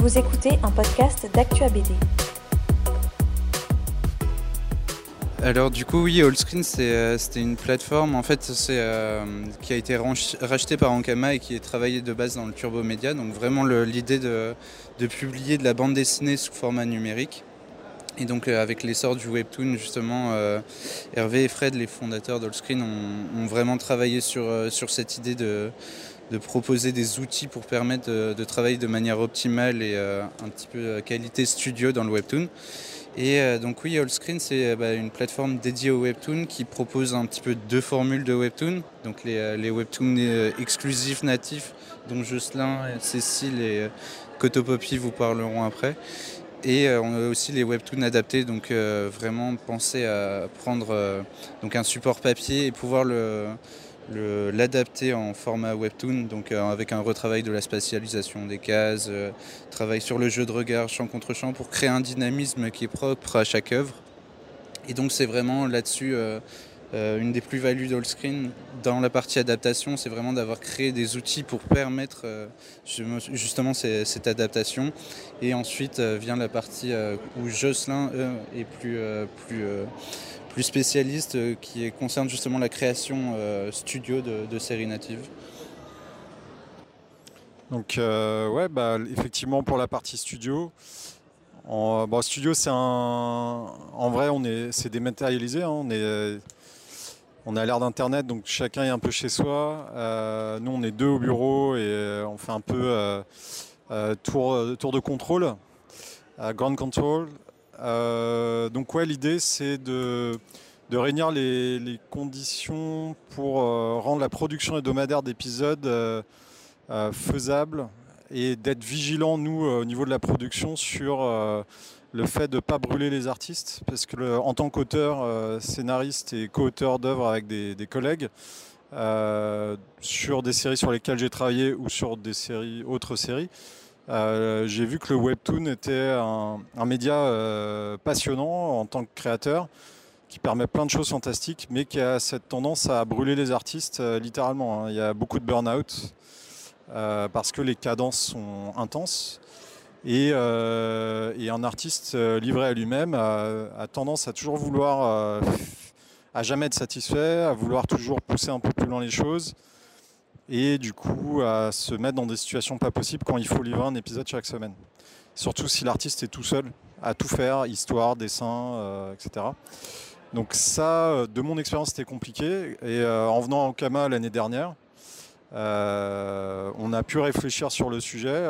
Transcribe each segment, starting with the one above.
Vous écoutez un podcast d'Actua BD. Alors du coup oui, Allscreen euh, c'était une plateforme en fait euh, qui a été rachetée par Ankama et qui est travaillée de base dans le Turbo Média. Donc vraiment l'idée de, publier de la bande dessinée sous format numérique. Et donc euh, avec l'essor du webtoon justement, Hervé et Fred, les fondateurs d'Allscreen, ont, vraiment travaillé sur, sur cette idée de, de proposer des outils pour permettre de, travailler de manière optimale et euh, un petit peu euh, qualité studio dans le webtoon. Et euh, donc oui, Allscreen, c'est bah, une plateforme dédiée au webtoon qui propose un petit peu deux formules de webtoon. Donc les, les webtoons exclusifs natifs, dont Jocelyn, Cécile et Cotopopy vous parleront après. Et on a aussi les webtoons adaptés, donc vraiment penser à prendre donc un support papier et pouvoir le, l'adapter en format webtoon, donc euh, avec un retravail de la spatialisation des cases, euh, travail sur le jeu de regard champ contre champ pour créer un dynamisme qui est propre à chaque œuvre. Et donc c'est vraiment là-dessus euh, une des plus-values d'Allscreen dans la partie adaptation, c'est vraiment d'avoir créé des outils pour permettre justement cette adaptation. Et ensuite vient la partie où Jocelyn est plus, plus spécialiste euh, qui concerne justement la création euh, studio de, séries natives. Donc euh, ouais, bah, effectivement pour la partie studio, en, studio c'est un, en vrai on est, c'est dématérialisé, hein. on est, on est à l'ère d'internet donc chacun est un peu chez soi. nous on est deux au bureau et on fait un peu tour, tour de contrôle, ground control. Euh, donc ouais, l'idée c'est de, réunir les, conditions pour euh, rendre la production hebdomadaire d'épisodes euh, faisable et d'être vigilant nous au niveau de la production sur le fait de ne pas brûler les artistes. Parce que en tant qu'auteur, scénariste et co-auteur d'œuvres avec des, des collègues sur des séries sur lesquelles j'ai travaillé ou sur des séries autres séries euh, j'ai vu que le webtoon était un, média euh, passionnant en tant que créateur, qui permet plein de choses fantastiques, mais qui a cette tendance à brûler les artistes euh, littéralement. Hein. Il y a beaucoup de burn-out parce que les cadences sont intenses. Et, un artiste livré à lui-même a, tendance à toujours vouloir, à jamais être satisfait, à vouloir toujours pousser un peu plus loin les choses et du coup à se mettre dans des situations pas possibles quand il faut livrer un épisode chaque semaine. Surtout si l'artiste est tout seul à tout faire, histoire, dessin, euh, etc. Donc ça, euh, de mon expérience, c'était compliqué. Et euh, en venant en Kama l'année dernière, on a pu réfléchir sur le sujet.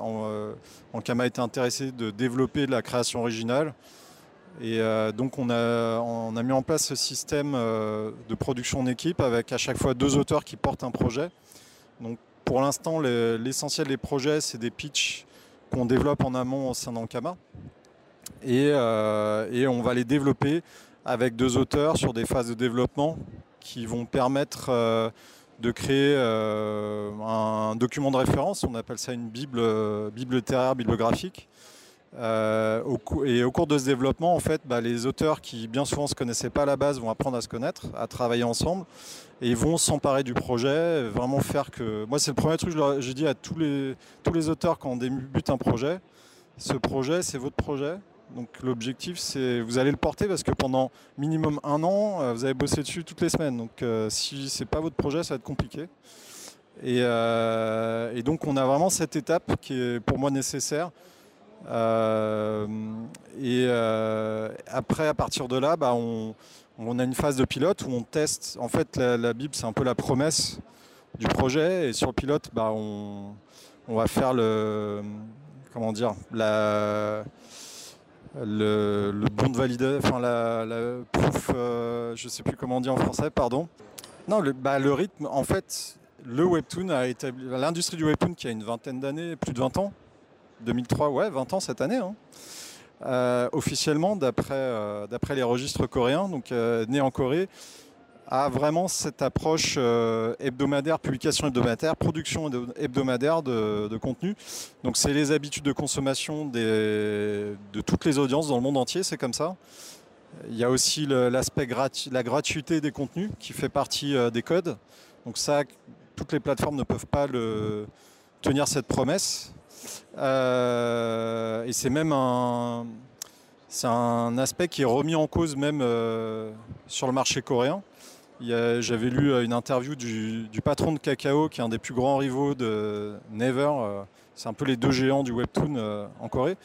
en, Kama était intéressé de développer de la création originale et euh, donc on a, mis en place ce système euh, de production en équipe avec à chaque fois deux auteurs qui portent un projet. Donc pour l'instant, l'essentiel des projets, c'est des pitchs qu'on développe en amont au sein d'Ankama. Et, euh, et, on va les développer avec deux auteurs sur des phases de développement qui vont permettre de créer un document de référence. On appelle ça une bible, bible littéraire, bibliographique euh, et au cours de ce développement, en fait, bah, les auteurs qui bien souvent ne se connaissaient pas à la base vont apprendre à se connaître, à travailler ensemble, et vont s'emparer du projet, vraiment faire que. Moi, c'est le premier truc que j'ai dit à tous les, tous les auteurs quand on débute un projet. Ce projet, c'est votre projet. Donc l'objectif, c'est vous allez le porter parce que pendant minimum un an, euh, vous allez bosser dessus toutes les semaines. Donc euh, si c'est pas votre projet, ça va être compliqué. Et, et donc on a vraiment cette étape qui est pour moi nécessaire euh, et euh, après, à partir de là, bah, on, a une phase de pilote où on teste. En fait, la, Bible, c'est un peu la promesse du projet. Et sur le pilote, bah, on, va faire le. Comment dire la, le, bon de validation, enfin la, la proof, euh, je sais plus comment on dit en français, pardon. Non, le, bah, le rythme, en fait, le webtoon a établi, l'industrie du webtoon qui a une vingtaine d'années, plus de 20 ans, 2003, ouais, 20 ans cette année. Hein. Euh, officiellement, euh, d'après les registres coréens, donc euh, né en Corée, a vraiment cette approche hebdomadaire, publication hebdomadaire, production hebdomadaire de, contenu. Donc c'est les habitudes de consommation de toutes les audiences dans le monde entier, c'est comme ça. Il y a aussi l'aspect la gratuité des contenus qui fait partie des codes. Donc ça, toutes les plateformes ne peuvent pas tenir cette promesse. Et c'est même un, c'est un aspect qui est remis en cause même sur le marché coréen. J'avais lu une interview du, patron de Kakao, qui est un des plus grands rivaux de Never. C'est un peu les deux géants du webtoon en Corée.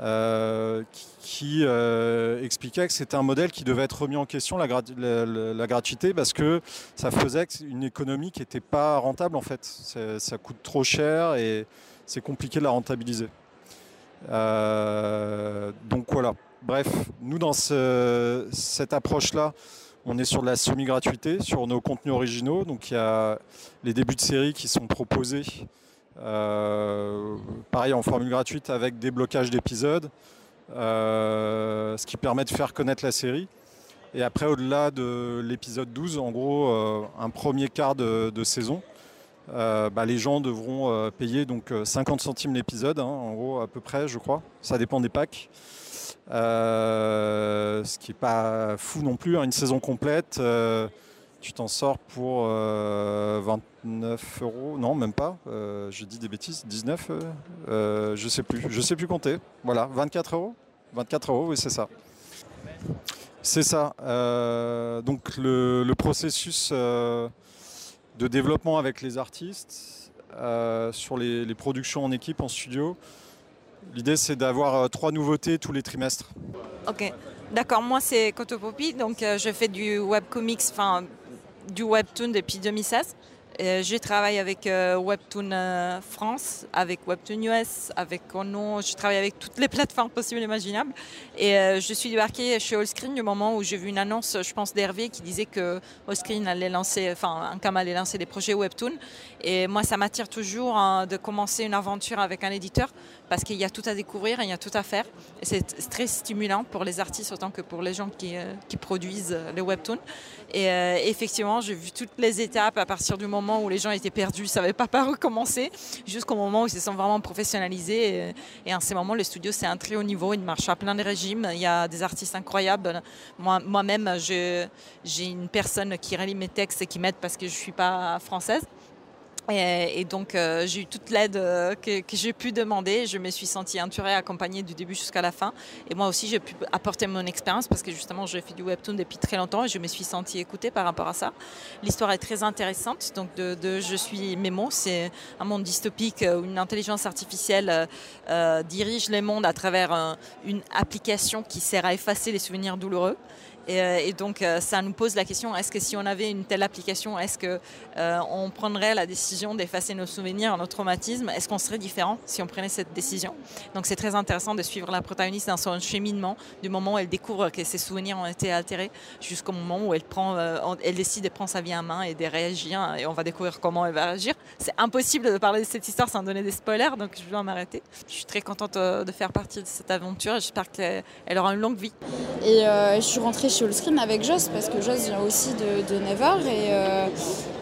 Euh, qui euh, expliquait que c'était un modèle qui devait être remis en question, la, gratuité, parce que ça faisait une économie qui n'était pas rentable en fait. Ça coûte trop cher et c'est compliqué de la rentabiliser. Euh, donc voilà. Bref, nous dans cette approche-là, on est sur de la semi-gratuité, sur nos contenus originaux. Donc il y a les débuts de série qui sont proposés pareil en formule gratuite avec des blocages d'épisodes, euh, ce qui permet de faire connaître la série. Et après, au-delà de l'épisode 12, en gros, euh, un premier quart de, saison, bah, les gens devront payer donc 50 centimes l'épisode, hein, en gros à peu près, je crois. Ça dépend des packs. ce qui n'est pas fou non plus. Hein. Une saison complète, tu t'en sors pour 29 euros, non même pas, euh, je dis des bêtises, 19, euh, euh, je sais plus, je sais plus compter. Voilà, 24 euros 24 euros, oui c'est ça. C'est ça. donc le, processus de développement avec les artistes, sur les, les, productions en équipe, en studio, l'idée c'est d'avoir trois nouveautés tous les trimestres. Ok, d'accord, moi c'est Cotopopi, donc je fais du webcomics, enfin du webtoon depuis 2016. Euh, je travaille avec euh, Webtoon euh, France, avec Webtoon US, avec Ono. Je travaille avec toutes les plateformes possibles et imaginables. Et je suis débarquée chez Allscreen du moment où j'ai vu une annonce, je pense, d'Hervé qui disait que Allscreen allait lancer, enfin, Ankama allait lancer des projets Webtoon. Et moi, ça m'attire toujours hein, de commencer une aventure avec un éditeur parce qu'il y a tout à découvrir, il y a tout à faire. Et c'est très stimulant pour les artistes autant que pour les gens qui, qui produisent les Webtoons. Et effectivement, j'ai vu toutes les étapes à partir du moment où les gens étaient perdus, ne savaient pas par où commencer, jusqu'au moment où ils se sont vraiment professionnalisés. Et, en ces moments, le studio, c'est un très haut niveau, il marche à plein de régimes, il y a des artistes incroyables. Moi-même, j'ai une personne qui relie mes textes et qui m'aide parce que je ne suis pas française. Et, donc, euh, j'ai eu toute l'aide euh, que, j'ai pu demander. Je me suis sentie entourée, accompagnée du début jusqu'à la fin. Et moi aussi, j'ai pu apporter mon expérience parce que justement, j'ai fait du webtoon depuis très longtemps et je me suis sentie écoutée par rapport à ça. L'histoire est très intéressante. Donc, de, Je suis Mémo, c'est un monde dystopique où une intelligence artificielle euh, dirige les mondes à travers une application qui sert à effacer les souvenirs douloureux. Euh, et, donc, euh, ça nous pose la question est-ce que si on avait une telle application, est-ce qu'on euh, prendrait la décision d'effacer nos souvenirs, nos traumatismes? Est-ce qu'on serait différent si on prenait cette décision? Donc, c'est très intéressant de suivre la protagoniste dans son cheminement, du moment où elle découvre que ses souvenirs ont été altérés, jusqu'au moment où elle, elle décide de prendre sa vie en main et de réagir. Et on va découvrir comment elle va réagir. C'est impossible de parler de cette histoire sans donner des spoilers, donc je vais m'arrêter. Je suis très contente de faire partie de cette aventure. J'espère qu'elle aura une longue vie. Et je suis rentrée chez Allscreen avec Joss parce que Joss vient aussi de, Never euh,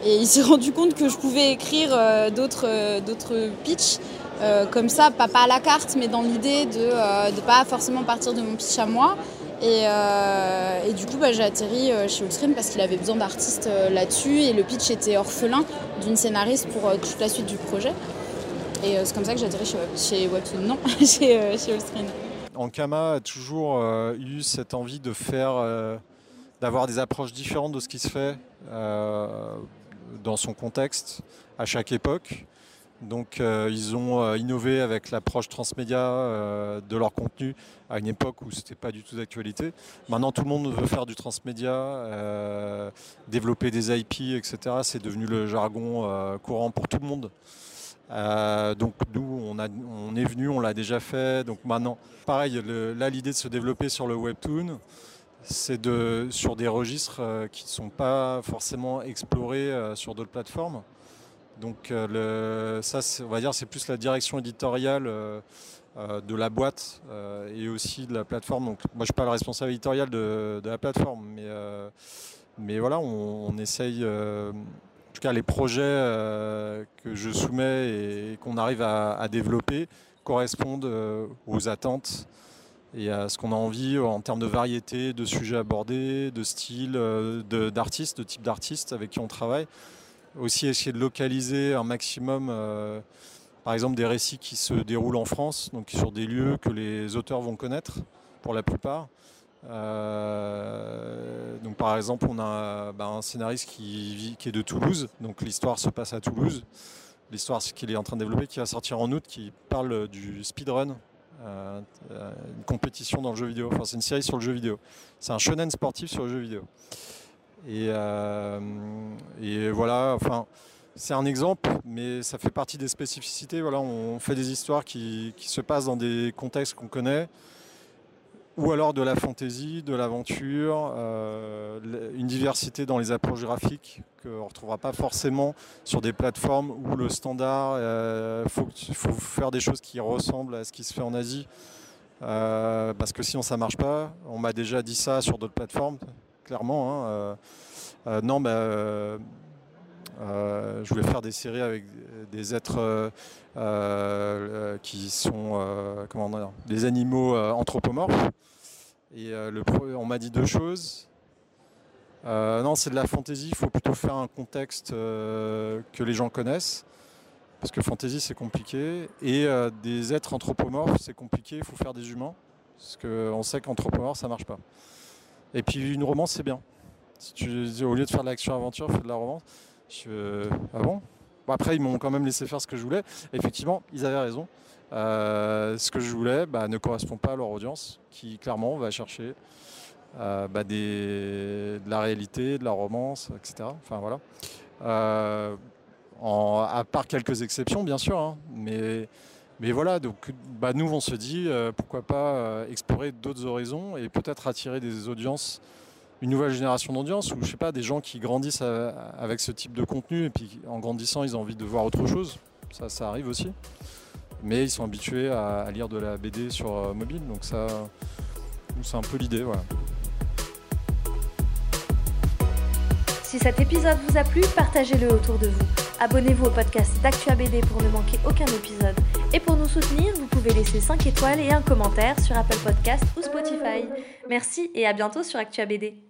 et, il s'est rendu compte que je pouvais écrire euh, d'autres euh, d'autres pitchs comme ça, pas, à la carte, mais dans l'idée de ne pas forcément partir de mon pitch à moi. Et, du coup, bah, j'ai atterri chez Allscreen parce qu'il avait besoin d'artistes là-dessus et le pitch était orphelin d'une scénariste pour toute la suite du projet. Et c'est comme ça que j'ai atterri chez, chez Webtoon, non, chez, chez Allscreen. Ankama a toujours euh, eu cette envie de faire, euh, d'avoir des approches différentes de ce qui se fait euh, dans son contexte à chaque époque. Donc ils ont innové avec l'approche transmédia de leur contenu à une époque où ce n'était pas du tout d'actualité. Maintenant tout le monde veut faire du transmédia, développer des IP, etc. C'est devenu le jargon courant pour tout le monde. Euh, donc nous, on, est venu, on l'a déjà fait. Donc maintenant, pareil, là l'idée de se développer sur le webtoon, c'est sur des registres euh, qui ne sont pas forcément explorés euh, sur d'autres plateformes. Donc ça, on va dire, c'est plus la direction éditoriale de la boîte et aussi de la plateforme. Donc moi, je suis pas le responsable éditorial de, la plateforme, mais voilà, on essaye en tout cas, les projets euh, que je soumets et qu'on arrive à, développer correspondent euh, aux attentes et à ce qu'on a envie en termes de variété, de sujets abordés, de style, euh, d'artistes, de, type d'artistes avec qui on travaille. Aussi essayer de localiser un maximum. par exemple des récits qui se déroulent en France, donc sur des lieux que les auteurs vont connaître pour la plupart. Euh, donc par exemple, on a bah, un scénariste qui, est de Toulouse, donc l'histoire se passe à Toulouse. L'histoire qu'il est en train de développer, qui va sortir en août, qui parle du speedrun, euh, une compétition dans le jeu vidéo. Enfin, c'est une série sur le jeu vidéo. C'est un shonen sportif sur le jeu vidéo. Et, euh, voilà, enfin, c'est un exemple, mais ça fait partie des spécificités. Voilà, on fait des histoires qui se passent dans des contextes qu'on connaît ou alors de la fantaisie, de l'aventure, euh, une diversité dans les approches graphiques qu'on ne retrouvera pas forcément sur des plateformes où le standard, il euh, faut, faire des choses qui ressemblent à ce qui se fait en Asie, euh, parce que sinon ça ne marche pas. On m'a déjà dit ça sur d'autres plateformes, clairement. Hein, non, bah, je voulais faire des séries avec des êtres qui sont comment des animaux anthropomorphes. Et euh, le, on m'a dit deux choses. Euh, non, c'est de la fantaisie, il faut plutôt faire un contexte euh, que les gens connaissent. Parce que fantaisie, c'est compliqué. Et des êtres anthropomorphes, c'est compliqué, il faut faire des humains. Parce qu'on sait qu'anthropomorphe, ça marche pas. Et puis une romance, c'est bien. Si tu, au lieu de faire de l'action-aventure, fais de la romance. Je, ah bon Après, ils m'ont quand même laissé faire ce que je voulais. Effectivement, ils avaient raison. Euh, ce que je voulais bah, ne correspond pas à leur audience, qui clairement va chercher euh, bah, de la réalité, de la romance, etc. Enfin voilà. Euh, à part quelques exceptions, bien sûr, hein, mais, voilà. Donc, bah, nous, on se dit pourquoi pas explorer d'autres horizons et peut-être attirer des audiences une nouvelle génération d'audience ou je sais pas des gens qui grandissent avec ce type de contenu et puis en grandissant ils ont envie de voir autre chose ça arrive aussi mais ils sont habitués à, lire de la BD sur euh, mobile, donc ça, c'est un peu l'idée. Voilà. Si cet épisode vous a plu, partagez-le autour de vous. Abonnez-vous au podcast d'Actua BD pour ne manquer aucun épisode. Et pour nous soutenir, vous pouvez laisser 5 étoiles et un commentaire sur Apple Podcast ou Spotify. Merci et à bientôt sur Actua BD.